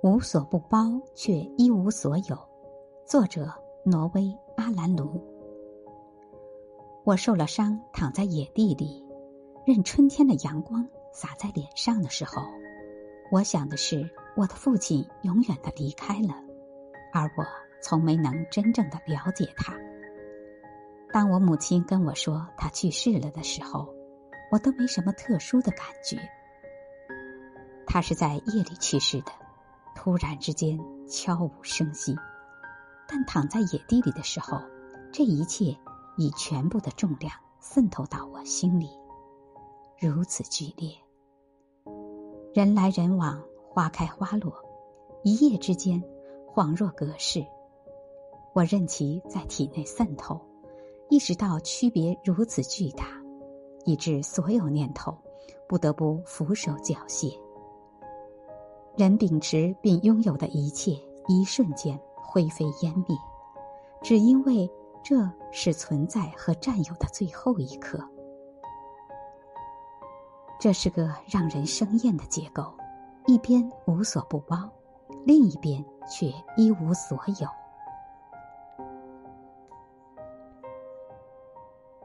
无所不包却一无所有。作者：挪威阿兰卢。我受了伤，躺在野地里，任春天的阳光洒在脸上的时候，我想的是，我的父亲永远的离开了，而我从没能真正的了解他。当我母亲跟我说他去世了的时候，我都没什么特殊的感觉。他是在夜里去世的。突然之间，悄无声息。但躺在野地里的时候，这一切以全部的重量渗透到我心里，如此剧烈。人来人往，花开花落，一夜之间，恍若隔世。我任其在体内渗透，意识到区别如此巨大，以致所有念头不得不俯首缴械。人秉持并拥有的一切，一瞬间灰飞烟灭，只因为这是存在和占有的最后一刻。这是个让人生厌的结构，一边无所不包，另一边却一无所有。